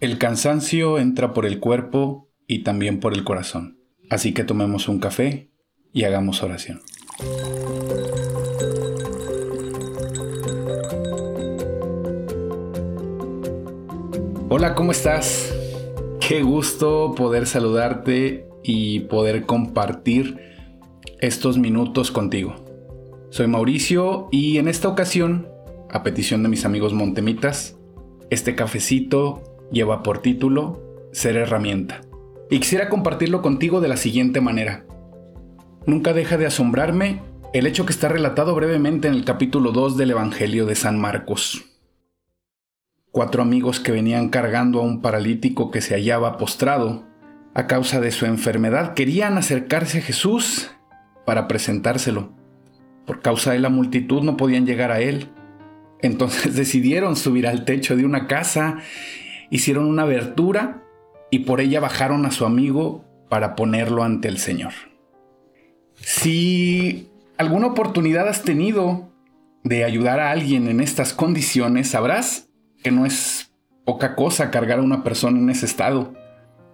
El cansancio entra por el cuerpo y también por el corazón. Así que tomemos un café y hagamos oración. Hola, ¿cómo estás? Qué gusto poder saludarte y poder compartir estos minutos contigo. Soy Mauricio y en esta ocasión, a petición de mis amigos montemitas, este cafecito lleva por título Ser herramienta. Y quisiera compartirlo contigo de la siguiente manera. Nunca deja de asombrarme el hecho que está relatado brevemente en el capítulo 2 del Evangelio de San Marcos cuatro amigos que venían cargando a un paralítico que se hallaba postrado a causa de su enfermedad querían acercarse a Jesús para presentárselo. Por causa de la multitud no podían llegar a él. Entonces decidieron subir al techo de una casa, hicieron una abertura y por ella bajaron a su amigo para ponerlo ante el Señor. Si alguna oportunidad has tenido de ayudar a alguien en estas condiciones, sabrás que no es poca cosa cargar a una persona en ese estado.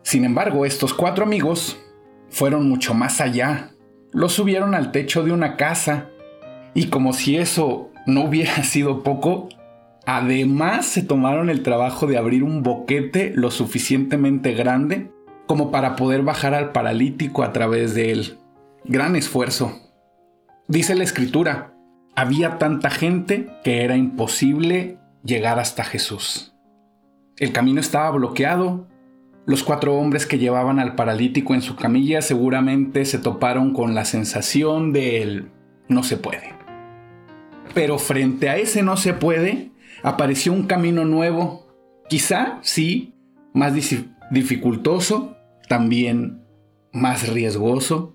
Sin embargo, estos cuatro amigos fueron mucho más allá. Los subieron al techo de una casa y como si eso no hubiera sido poco, además se tomaron el trabajo de abrir un boquete lo suficientemente grande como para poder bajar al paralítico a través de él. Gran esfuerzo. Dice la escritura, había tanta gente que era imposible llegar hasta Jesús. El camino estaba bloqueado. Los cuatro hombres que llevaban al paralítico en su camilla seguramente se toparon con la sensación de no se puede. Pero frente a ese no se puede, apareció un camino nuevo, quizá, sí, más dificultoso, también más riesgoso,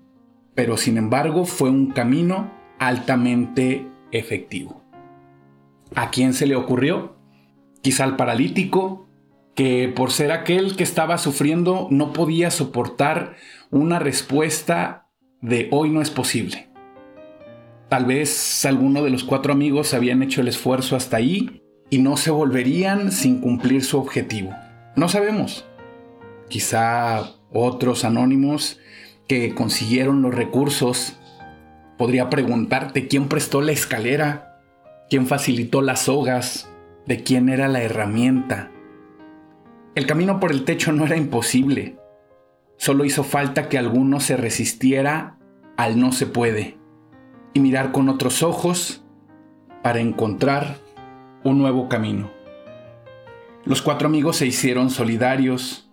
pero sin embargo fue un camino altamente efectivo. ¿A quién se le ocurrió? Quizá al paralítico, que por ser aquel que estaba sufriendo no podía soportar una respuesta de hoy no es posible. Tal vez alguno de los cuatro amigos habían hecho el esfuerzo hasta ahí y no se volverían sin cumplir su objetivo. No sabemos. Quizá otros anónimos que consiguieron los recursos. Podría preguntarte quién prestó la escalera quién facilitó las sogas, de quién era la herramienta. El camino por el techo no era imposible, solo hizo falta que alguno se resistiera al no se puede y mirar con otros ojos para encontrar un nuevo camino. Los cuatro amigos se hicieron solidarios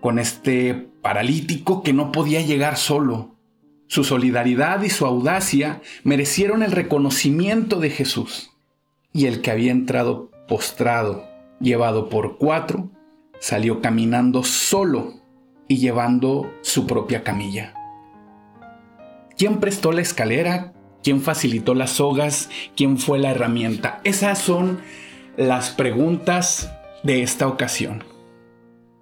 con este paralítico que no podía llegar solo su solidaridad y su audacia merecieron el reconocimiento de Jesús. Y el que había entrado postrado, llevado por cuatro, salió caminando solo y llevando su propia camilla. ¿Quién prestó la escalera? ¿Quién facilitó las sogas? ¿Quién fue la herramienta? Esas son las preguntas de esta ocasión.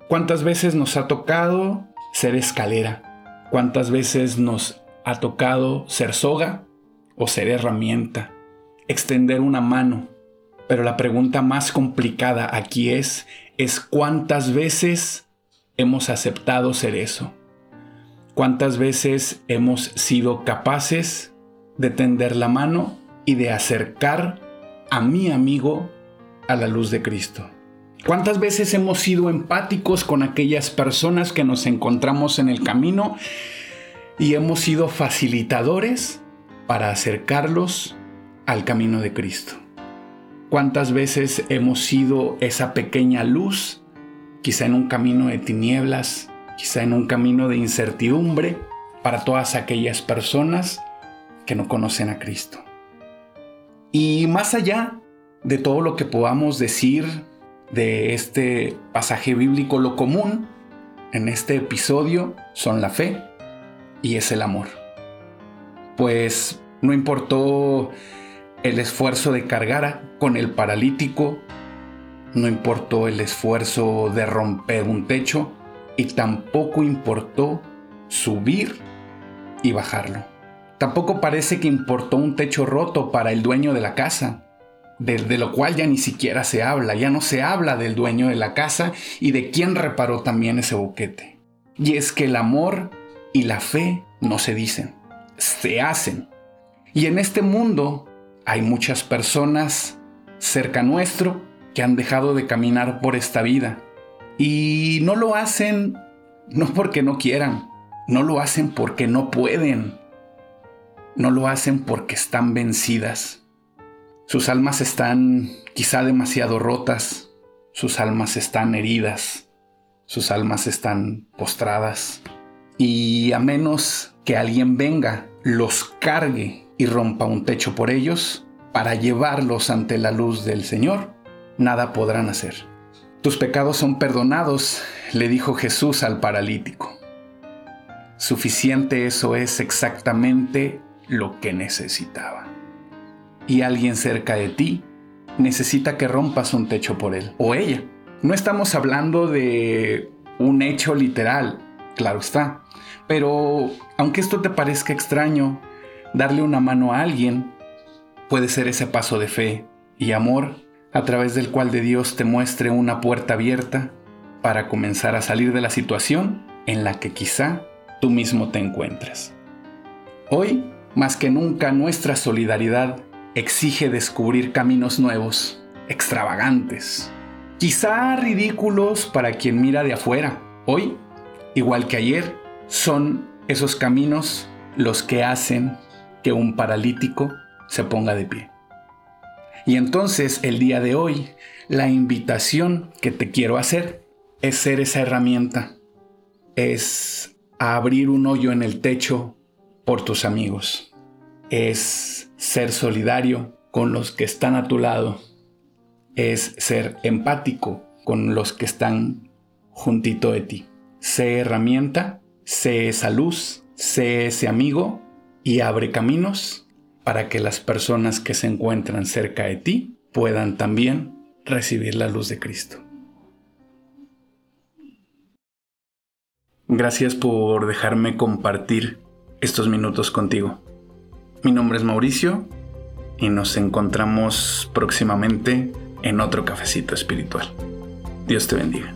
¿Cuántas veces nos ha tocado ser escalera? ¿Cuántas veces nos ha tocado ser soga o ser herramienta? Extender una mano. Pero la pregunta más complicada aquí es, es cuántas veces hemos aceptado ser eso. ¿Cuántas veces hemos sido capaces de tender la mano y de acercar a mi amigo a la luz de Cristo? ¿Cuántas veces hemos sido empáticos con aquellas personas que nos encontramos en el camino y hemos sido facilitadores para acercarlos al camino de Cristo? ¿Cuántas veces hemos sido esa pequeña luz, quizá en un camino de tinieblas, quizá en un camino de incertidumbre, para todas aquellas personas que no conocen a Cristo? Y más allá de todo lo que podamos decir de este pasaje bíblico, lo común en este episodio son la fe y es el amor. Pues no importó el esfuerzo de cargar con el paralítico, no importó el esfuerzo de romper un techo y tampoco importó subir y bajarlo. Tampoco parece que importó un techo roto para el dueño de la casa de, lo cual ya ni siquiera se habla, ya no se habla del dueño de la casa y de quién reparó también ese boquete. Y es que el amor y la fe no se dicen, se hacen. Y en este mundo hay muchas personas cerca nuestro que han dejado de caminar por esta vida. Y no lo hacen no porque no quieran, no lo hacen porque no pueden, no lo hacen porque están vencidas. Sus almas están quizá demasiado rotas, sus almas están heridas, sus almas están postradas. Y a menos que alguien venga, los cargue y rompa un techo por ellos para llevarlos ante la luz del Señor, nada podrán hacer. Tus pecados son perdonados, le dijo Jesús al paralítico. Suficiente eso es exactamente lo que necesitaba y alguien cerca de ti necesita que rompas un techo por él o ella. No estamos hablando de un hecho literal, claro está, pero aunque esto te parezca extraño, darle una mano a alguien puede ser ese paso de fe y amor a través del cual de Dios te muestre una puerta abierta para comenzar a salir de la situación en la que quizá tú mismo te encuentres. Hoy, más que nunca, nuestra solidaridad exige descubrir caminos nuevos, extravagantes, quizá ridículos para quien mira de afuera. Hoy, igual que ayer, son esos caminos los que hacen que un paralítico se ponga de pie. Y entonces el día de hoy, la invitación que te quiero hacer es ser esa herramienta, es abrir un hoyo en el techo por tus amigos, es ser solidario con los que están a tu lado. Es ser empático con los que están juntito de ti. Sé herramienta, sé esa luz, sé ese amigo y abre caminos para que las personas que se encuentran cerca de ti puedan también recibir la luz de Cristo. Gracias por dejarme compartir estos minutos contigo. Mi nombre es Mauricio y nos encontramos próximamente en otro cafecito espiritual. Dios te bendiga.